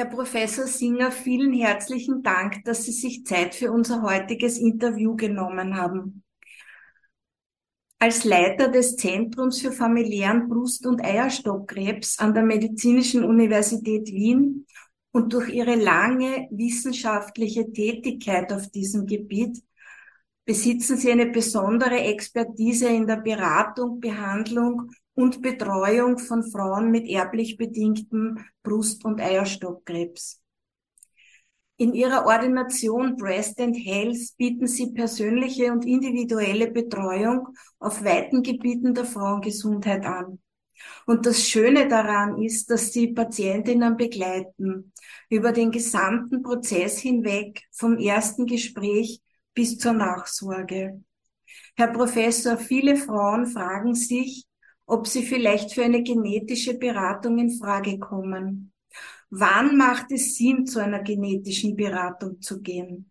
Herr Professor Singer, vielen herzlichen Dank, dass Sie sich Zeit für unser heutiges Interview genommen haben. Als Leiter des Zentrums für familiären Brust- und Eierstockkrebs an der Medizinischen Universität Wien und durch Ihre lange wissenschaftliche Tätigkeit auf diesem Gebiet besitzen Sie eine besondere Expertise in der Beratung, Behandlung und Betreuung von Frauen mit erblich bedingtem Brust- und Eierstockkrebs. In Ihrer Ordination Breast and Health bieten Sie persönliche und individuelle Betreuung auf weiten Gebieten der Frauengesundheit an. Und das Schöne daran ist, dass Sie Patientinnen begleiten über den gesamten Prozess hinweg vom ersten Gespräch bis zur Nachsorge. Herr Professor, viele Frauen fragen sich, ob sie vielleicht für eine genetische Beratung in Frage kommen. Wann macht es Sinn, zu einer genetischen Beratung zu gehen?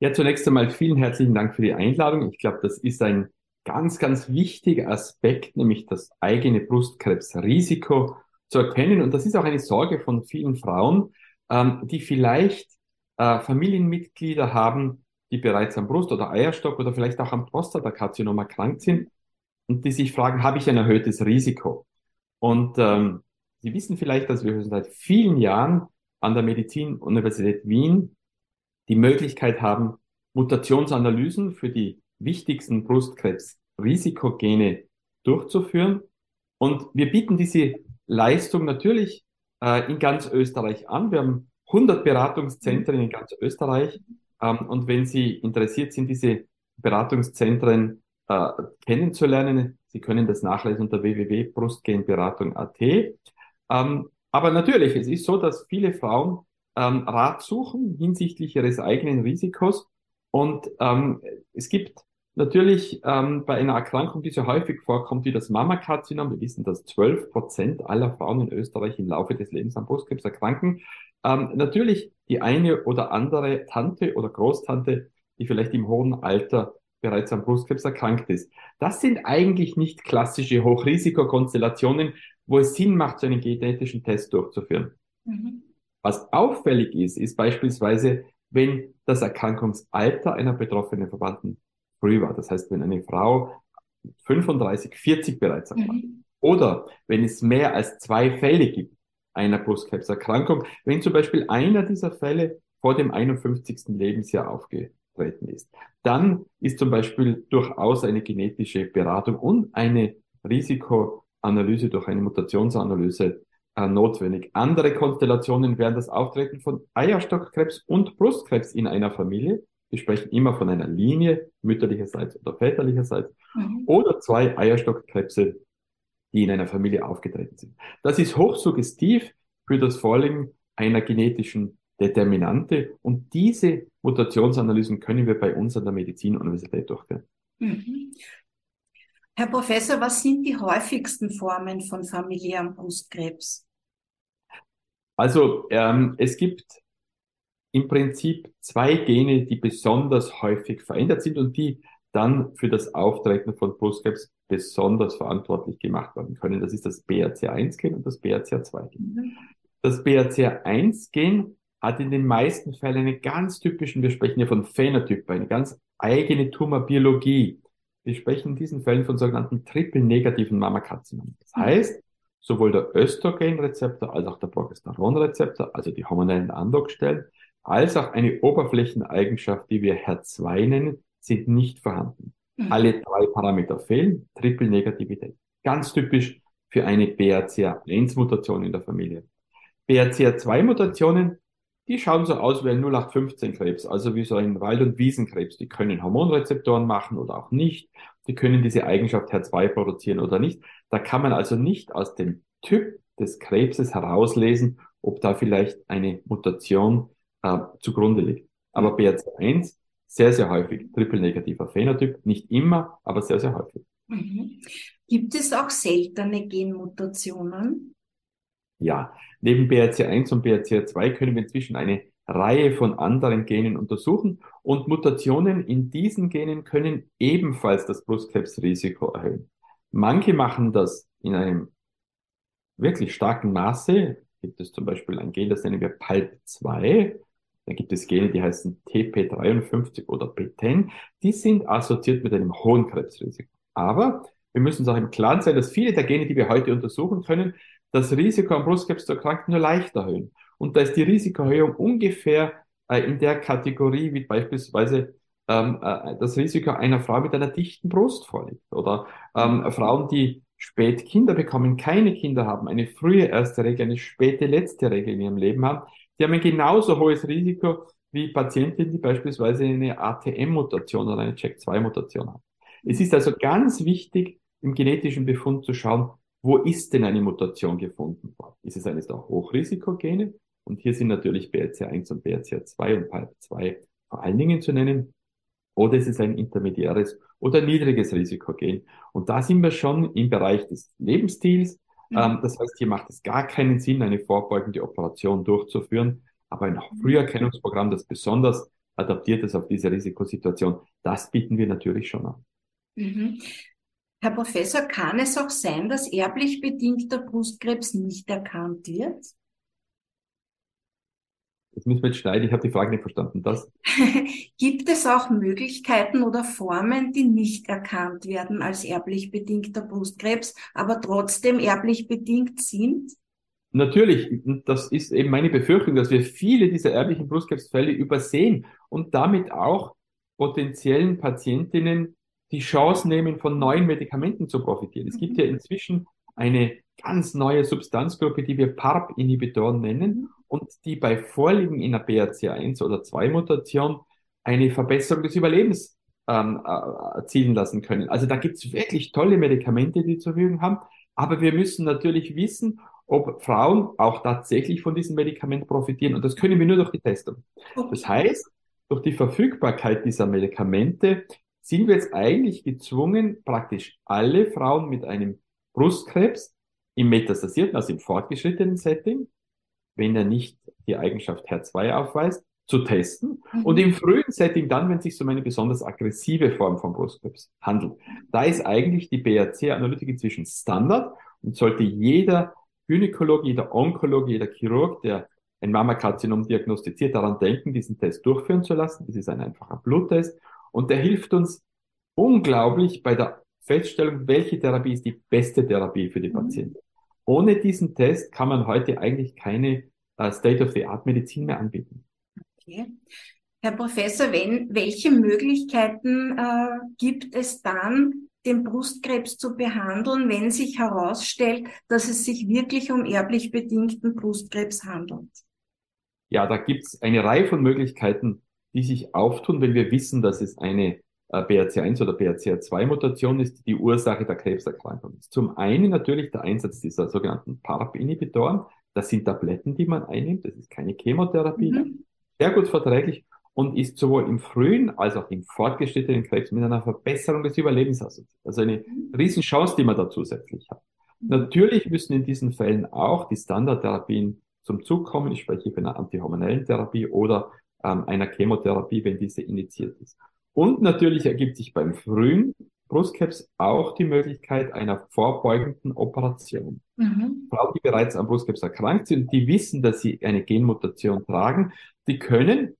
Ja, zunächst einmal vielen herzlichen Dank für die Einladung. Ich glaube, das ist ein ganz, ganz wichtiger Aspekt, nämlich das eigene Brustkrebsrisiko zu erkennen. Und das ist auch eine Sorge von vielen Frauen, ähm, die vielleicht äh, Familienmitglieder haben, die bereits am Brust- oder Eierstock oder vielleicht auch am Prostatakarzinom erkrankt sind und die sich fragen, habe ich ein erhöhtes Risiko? Und ähm, Sie wissen vielleicht, dass wir seit vielen Jahren an der Medizinuniversität Wien die Möglichkeit haben, Mutationsanalysen für die wichtigsten Brustkrebsrisikogene durchzuführen. Und wir bieten diese Leistung natürlich äh, in ganz Österreich an. Wir haben 100 Beratungszentren in ganz Österreich. Ähm, und wenn Sie interessiert sind, diese Beratungszentren äh, kennenzulernen, Sie können das nachlesen unter www.brustgenberatung.at. Ähm, aber natürlich, es ist so, dass viele Frauen ähm, Rat suchen hinsichtlich ihres eigenen Risikos. Und ähm, es gibt natürlich ähm, bei einer Erkrankung, die so häufig vorkommt wie das Mammakarzinom, wir wissen, dass 12 Prozent aller Frauen in Österreich im Laufe des Lebens an Brustkrebs erkranken, ähm, natürlich die eine oder andere Tante oder Großtante, die vielleicht im hohen Alter bereits am Brustkrebs erkrankt ist. Das sind eigentlich nicht klassische Hochrisikokonstellationen, wo es Sinn macht, so einen genetischen Test durchzuführen. Mhm. Was auffällig ist, ist beispielsweise, wenn das Erkrankungsalter einer betroffenen Verwandten früh war. Das heißt, wenn eine Frau 35, 40 bereits erkrankt. Mhm. Oder wenn es mehr als zwei Fälle gibt, einer Brustkrebserkrankung, wenn zum Beispiel einer dieser Fälle vor dem 51. Lebensjahr aufgetreten ist. Dann ist zum Beispiel durchaus eine genetische Beratung und eine Risikoanalyse durch eine Mutationsanalyse äh, notwendig. Andere Konstellationen wären das Auftreten von Eierstockkrebs und Brustkrebs in einer Familie. Wir sprechen immer von einer Linie, mütterlicherseits oder väterlicherseits, mhm. oder zwei Eierstockkrebse die in einer Familie aufgetreten sind. Das ist hochsuggestiv für das Vorliegen einer genetischen Determinante und diese Mutationsanalysen können wir bei uns an der Medizinuniversität durchführen. Mhm. Herr Professor, was sind die häufigsten Formen von familiärem Brustkrebs? Also ähm, es gibt im Prinzip zwei Gene, die besonders häufig verändert sind und die dann für das Auftreten von Brustkrebs besonders verantwortlich gemacht werden können. Das ist das BRCA1-Gen und das BRCA2-Gen. Mhm. Das BRCA1-Gen hat in den meisten Fällen einen ganz typischen, wir sprechen ja von Phänotyp, eine ganz eigene Tumorbiologie. Wir sprechen in diesen Fällen von sogenannten triple-negativen Mammakarzinomen. Das mhm. heißt, sowohl der Östrogenrezeptor als auch der Progesteronrezeptor, also die hormonellen Andockstellen, als auch eine Oberflächeneigenschaft, die wir HER2 nennen, sind nicht vorhanden. Mhm. Alle drei Parameter fehlen, Triple-Negativität. Ganz typisch für eine BRCA1-Mutation in der Familie. BRCA2-Mutationen, die schauen so aus wie ein 0815-Krebs, also wie so ein Wald- und Wiesenkrebs. Die können Hormonrezeptoren machen oder auch nicht. Die können diese Eigenschaft HER2 produzieren oder nicht. Da kann man also nicht aus dem Typ des Krebses herauslesen, ob da vielleicht eine Mutation äh, zugrunde liegt. Aber BRCA1 sehr, sehr häufig triple-negativer Phänotyp. Nicht immer, aber sehr, sehr häufig. Mhm. Gibt es auch seltene Genmutationen? Ja, neben BRCA1 und BRCA2 können wir inzwischen eine Reihe von anderen Genen untersuchen und Mutationen in diesen Genen können ebenfalls das Brustkrebsrisiko erhöhen. Manche machen das in einem wirklich starken Maße, gibt es zum Beispiel ein Gen, das nennen wir PALP2. Dann gibt es Gene, die heißen TP53 oder B10. Die sind assoziiert mit einem hohen Krebsrisiko. Aber wir müssen uns auch im Klaren sein, dass viele der Gene, die wir heute untersuchen können, das Risiko am Brustkrebs zu erkranken nur leicht erhöhen. Und da ist die Risikoerhöhung ungefähr äh, in der Kategorie, wie beispielsweise ähm, äh, das Risiko einer Frau mit einer dichten Brust vorliegt. Oder ähm, Frauen, die spät Kinder bekommen, keine Kinder haben, eine frühe erste Regel, eine späte letzte Regel in ihrem Leben haben, die haben ein genauso hohes Risiko wie Patientinnen, die beispielsweise eine ATM-Mutation oder eine Check-2-Mutation haben. Es ist also ganz wichtig, im genetischen Befund zu schauen, wo ist denn eine Mutation gefunden worden? Ist es eines der Hochrisikogene? Und hier sind natürlich BRCA1 und BRCA2 und PALP2 vor allen Dingen zu nennen. Oder ist es ein intermediäres oder niedriges Risikogen? Und da sind wir schon im Bereich des Lebensstils. Mhm. Das heißt, hier macht es gar keinen Sinn, eine vorbeugende Operation durchzuführen. Aber ein mhm. Früherkennungsprogramm, das besonders adaptiert ist auf diese Risikosituation, das bieten wir natürlich schon an. Mhm. Herr Professor, kann es auch sein, dass erblich bedingter Brustkrebs nicht erkannt wird? Jetzt müssen wir jetzt schneiden, ich habe die Frage nicht verstanden. Das? Gibt es auch Möglichkeiten oder Formen, die nicht erkannt werden als erblich bedingter Brustkrebs, aber trotzdem erblich bedingt sind? Natürlich, das ist eben meine Befürchtung, dass wir viele dieser erblichen Brustkrebsfälle übersehen und damit auch potenziellen Patientinnen die Chance nehmen, von neuen Medikamenten zu profitieren. Es gibt ja inzwischen eine ganz neue Substanzgruppe, die wir PARP-Inhibitoren nennen und die bei Vorliegen in einer BRCA1 oder 2 Mutation eine Verbesserung des Überlebens ähm, äh, erzielen lassen können. Also da gibt es wirklich tolle Medikamente, die zur Verfügung haben. Aber wir müssen natürlich wissen, ob Frauen auch tatsächlich von diesem Medikament profitieren. Und das können wir nur durch die Testung. Das heißt, durch die Verfügbarkeit dieser Medikamente sind wir jetzt eigentlich gezwungen, praktisch alle Frauen mit einem Brustkrebs im metastasierten, also im fortgeschrittenen Setting, wenn er nicht die Eigenschaft HER2 aufweist, zu testen mhm. und im frühen Setting dann, wenn es sich um eine besonders aggressive Form von Brustkrebs handelt. Da ist eigentlich die BRC-Analytik inzwischen Standard und sollte jeder Gynäkologe, jeder Onkologe, jeder Chirurg, der ein Mammakarzinom diagnostiziert, daran denken, diesen Test durchführen zu lassen. Das ist ein einfacher Bluttest und der hilft uns unglaublich bei der Feststellung, welche Therapie ist die beste Therapie für die mhm. Patienten. Ohne diesen Test kann man heute eigentlich keine äh, State-of-the-Art-Medizin mehr anbieten. Okay. Herr Professor, wenn, welche Möglichkeiten äh, gibt es dann, den Brustkrebs zu behandeln, wenn sich herausstellt, dass es sich wirklich um erblich bedingten Brustkrebs handelt? Ja, da gibt es eine Reihe von Möglichkeiten, die sich auftun, wenn wir wissen, dass es eine BRCA1 oder BRCA2-Mutation ist, die Ursache der Krebserkrankung ist. Zum einen natürlich der Einsatz dieser sogenannten PARP-Inhibitoren. Das sind Tabletten, die man einnimmt. Das ist keine Chemotherapie. Mhm. Sehr gut verträglich und ist sowohl im frühen als auch im fortgeschrittenen Krebs mit einer Verbesserung des Überlebens assoziiert. Also eine mhm. Riesenchance, die man da zusätzlich hat. Mhm. Natürlich müssen in diesen Fällen auch die Standardtherapien zum Zug kommen. Ich spreche hier von einer antihormonellen Therapie oder ähm, einer Chemotherapie, wenn diese initiiert ist. Und natürlich ergibt sich beim frühen Brustkrebs auch die Möglichkeit einer vorbeugenden Operation. Mhm. Frauen, die bereits am Brustkrebs erkrankt sind, die wissen, dass sie eine Genmutation tragen, die können,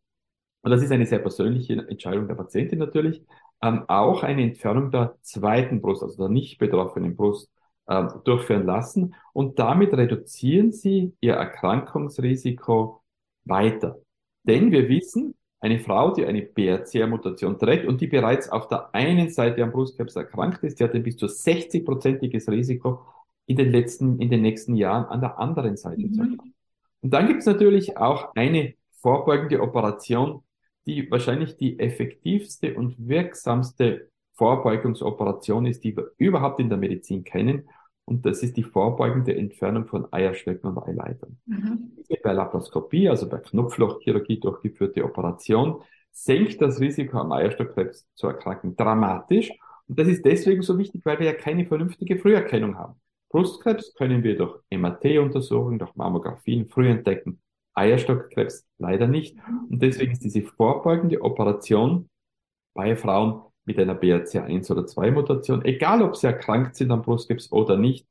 und das ist eine sehr persönliche Entscheidung der Patientin natürlich, ähm, auch eine Entfernung der zweiten Brust, also der nicht betroffenen Brust, äh, durchführen lassen. Und damit reduzieren sie ihr Erkrankungsrisiko weiter. Denn wir wissen, eine Frau, die eine BRCA-Mutation trägt und die bereits auf der einen Seite am Brustkrebs erkrankt ist, die hat ein bis zu 60-prozentiges Risiko in den letzten, in den nächsten Jahren an der anderen Seite mhm. zu erkranken. Und dann gibt es natürlich auch eine vorbeugende Operation, die wahrscheinlich die effektivste und wirksamste Vorbeugungsoperation ist, die wir überhaupt in der Medizin kennen. Und das ist die vorbeugende Entfernung von Eierstöcken und Eileitern. Mhm. Bei Laparoskopie, also bei Knopflochchirurgie durchgeführte Operation, senkt das Risiko am Eierstockkrebs zu erkranken dramatisch. Und das ist deswegen so wichtig, weil wir ja keine vernünftige Früherkennung haben. Brustkrebs können wir durch MRT-Untersuchungen, durch Mammografien früh entdecken. Eierstockkrebs leider nicht. Mhm. Und deswegen ist diese vorbeugende Operation bei Frauen mit einer BRCA1 oder 2 Mutation, egal ob sie erkrankt sind am Brustkrebs oder nicht,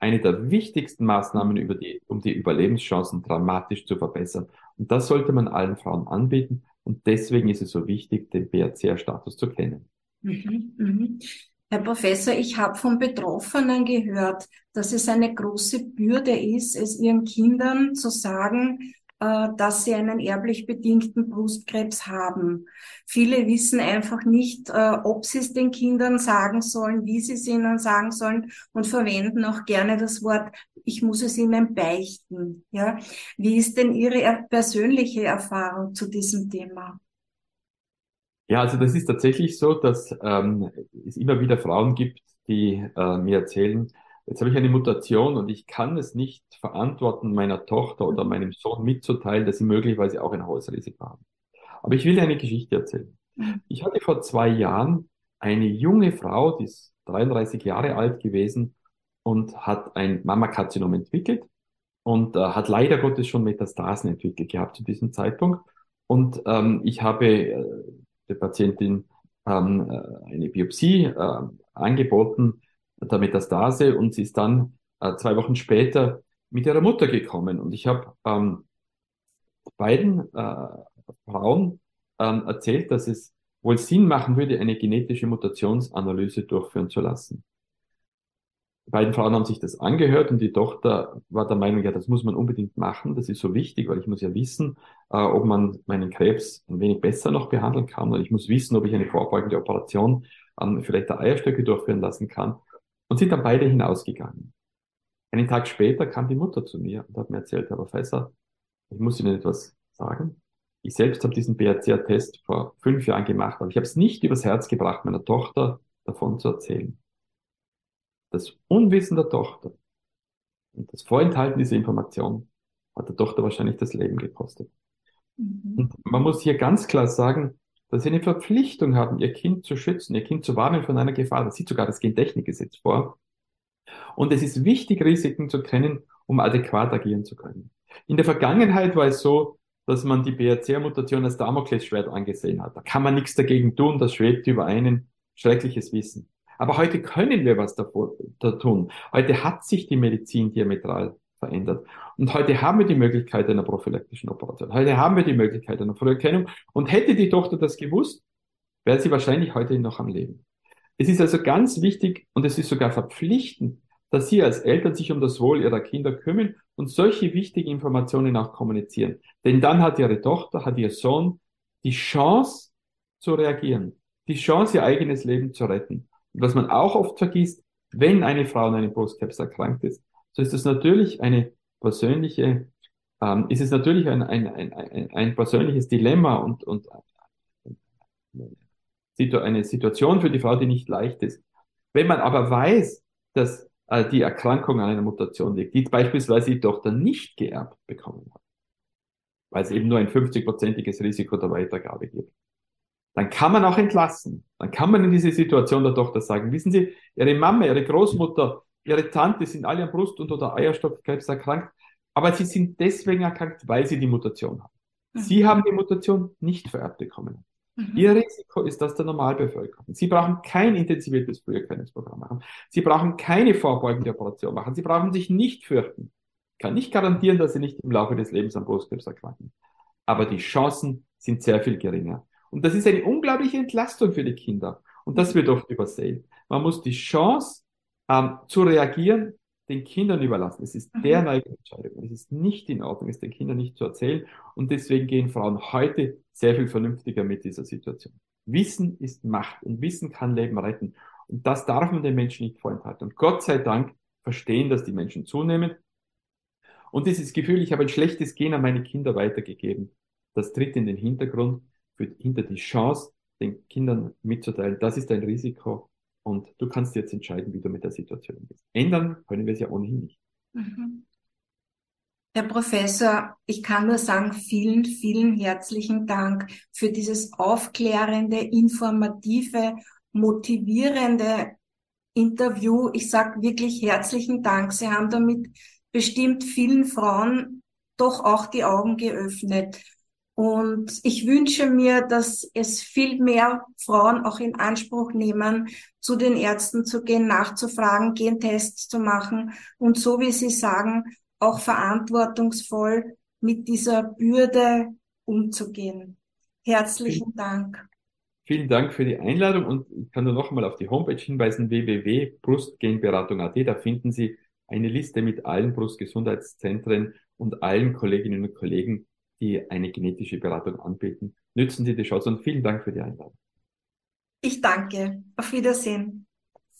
eine der wichtigsten Maßnahmen, über die, um die Überlebenschancen dramatisch zu verbessern. Und das sollte man allen Frauen anbieten. Und deswegen ist es so wichtig, den BRCA-Status zu kennen. Mhm, mhm. Herr Professor, ich habe von Betroffenen gehört, dass es eine große Bürde ist, es ihren Kindern zu sagen, dass sie einen erblich bedingten Brustkrebs haben. Viele wissen einfach nicht, äh, ob sie es den Kindern sagen sollen, wie sie es ihnen sagen sollen und verwenden auch gerne das Wort, ich muss es ihnen beichten. Ja, wie ist denn Ihre persönliche Erfahrung zu diesem Thema? Ja, also das ist tatsächlich so, dass ähm, es immer wieder Frauen gibt, die äh, mir erzählen, jetzt habe ich eine Mutation und ich kann es nicht verantworten, meiner Tochter oder meinem Sohn mitzuteilen, dass sie möglicherweise auch ein hohes Risiko haben. Aber ich will eine Geschichte erzählen. Mhm. Ich hatte vor zwei Jahren eine junge Frau, die ist 33 Jahre alt gewesen und hat ein Mammakarzinom entwickelt und äh, hat leider Gottes schon Metastasen entwickelt gehabt zu diesem Zeitpunkt. Und ähm, ich habe äh, der Patientin ähm, äh, eine Biopsie äh, angeboten der Metastase und sie ist dann äh, zwei Wochen später mit ihrer Mutter gekommen. Und ich habe ähm, beiden äh, Frauen ähm, erzählt, dass es wohl Sinn machen würde, eine genetische Mutationsanalyse durchführen zu lassen. Die beiden Frauen haben sich das angehört und die Tochter war der Meinung, ja, das muss man unbedingt machen, das ist so wichtig, weil ich muss ja wissen, äh, ob man meinen Krebs ein wenig besser noch behandeln kann und ich muss wissen, ob ich eine vorbeugende Operation ähm, vielleicht der Eierstöcke durchführen lassen kann und sind dann beide hinausgegangen. Einen Tag später kam die Mutter zu mir und hat mir erzählt, Herr Professor, ich muss Ihnen etwas sagen. Ich selbst habe diesen BRCA-Test vor fünf Jahren gemacht, aber ich habe es nicht übers Herz gebracht, meiner Tochter davon zu erzählen das Unwissen der Tochter und das Vorenthalten dieser Information hat der Tochter wahrscheinlich das Leben gekostet. Mhm. Und man muss hier ganz klar sagen, dass sie eine Verpflichtung haben, ihr Kind zu schützen, ihr Kind zu warnen von einer Gefahr. Das sieht sogar das Gentechnikgesetz vor. Und es ist wichtig, Risiken zu kennen, um adäquat agieren zu können. In der Vergangenheit war es so, dass man die BRCA-Mutation als Damoklesschwert angesehen hat. Da kann man nichts dagegen tun, das schwebt über einen schreckliches Wissen. Aber heute können wir was davor, da tun. Heute hat sich die Medizin diametral verändert. Und heute haben wir die Möglichkeit einer prophylaktischen Operation. Heute haben wir die Möglichkeit einer Früherkennung. Und hätte die Tochter das gewusst, wäre sie wahrscheinlich heute noch am Leben. Es ist also ganz wichtig und es ist sogar verpflichtend, dass Sie als Eltern sich um das Wohl Ihrer Kinder kümmern und solche wichtigen Informationen auch kommunizieren. Denn dann hat Ihre Tochter, hat Ihr Sohn die Chance zu reagieren, die Chance, ihr eigenes Leben zu retten. Und was man auch oft vergisst, wenn eine Frau an einem Brustkrebs erkrankt ist, so ist es natürlich eine persönliche, ähm, ist es natürlich ein, ein, ein, ein, persönliches Dilemma und, und eine Situation für die Frau, die nicht leicht ist. Wenn man aber weiß, dass äh, die Erkrankung an einer Mutation liegt, die beispielsweise die Tochter nicht geerbt bekommen hat, weil es eben nur ein 50-prozentiges Risiko der Weitergabe gibt, dann kann man auch entlassen. Dann kann man in diese Situation der Tochter sagen, wissen Sie, Ihre Mama, Ihre Großmutter, Ihre Tante sind alle an Brust- und oder Eierstockkrebs erkrankt, aber sie sind deswegen erkrankt, weil sie die Mutation haben. Mhm. Sie haben die Mutation nicht vererbt bekommen. Mhm. Ihr Risiko ist das der Normalbevölkerung. Sie brauchen kein intensiviertes Früherkennungsprogramm machen. Sie brauchen keine vorbeugende Operation machen. Sie brauchen sich nicht fürchten. Ich kann nicht garantieren, dass Sie nicht im Laufe des Lebens an Brustkrebs erkranken. Aber die Chancen sind sehr viel geringer. Und das ist eine unglaubliche Entlastung für die Kinder. Und das wird oft übersehen. Man muss die Chance ähm, zu reagieren den Kindern überlassen. Es ist mhm. deren eigene Entscheidung. Es ist nicht in Ordnung, es den Kindern nicht zu erzählen. Und deswegen gehen Frauen heute sehr viel vernünftiger mit dieser Situation. Wissen ist Macht und Wissen kann Leben retten. Und das darf man den Menschen nicht vorenthalten. Und Gott sei Dank verstehen das die Menschen zunehmend. Und dieses Gefühl, ich habe ein schlechtes Gen an meine Kinder weitergegeben, das tritt in den Hintergrund für, hinter die Chance, den Kindern mitzuteilen, das ist ein Risiko und du kannst jetzt entscheiden, wie du mit der Situation bist. Ändern können wir es ja ohnehin nicht. Mhm. Herr Professor, ich kann nur sagen, vielen, vielen herzlichen Dank für dieses aufklärende, informative, motivierende Interview. Ich sage wirklich herzlichen Dank. Sie haben damit bestimmt vielen Frauen doch auch die Augen geöffnet. Und ich wünsche mir, dass es viel mehr Frauen auch in Anspruch nehmen, zu den Ärzten zu gehen, nachzufragen, Gentests zu machen und so wie Sie sagen, auch verantwortungsvoll mit dieser Bürde umzugehen. Herzlichen Vielen, Dank. vielen Dank für die Einladung und ich kann nur noch einmal auf die Homepage hinweisen, www.brustgenberatung.at. Da finden Sie eine Liste mit allen Brustgesundheitszentren und allen Kolleginnen und Kollegen, die eine genetische Beratung anbieten. Nützen Sie die Chance und vielen Dank für die Einladung. Ich danke. Auf Wiedersehen.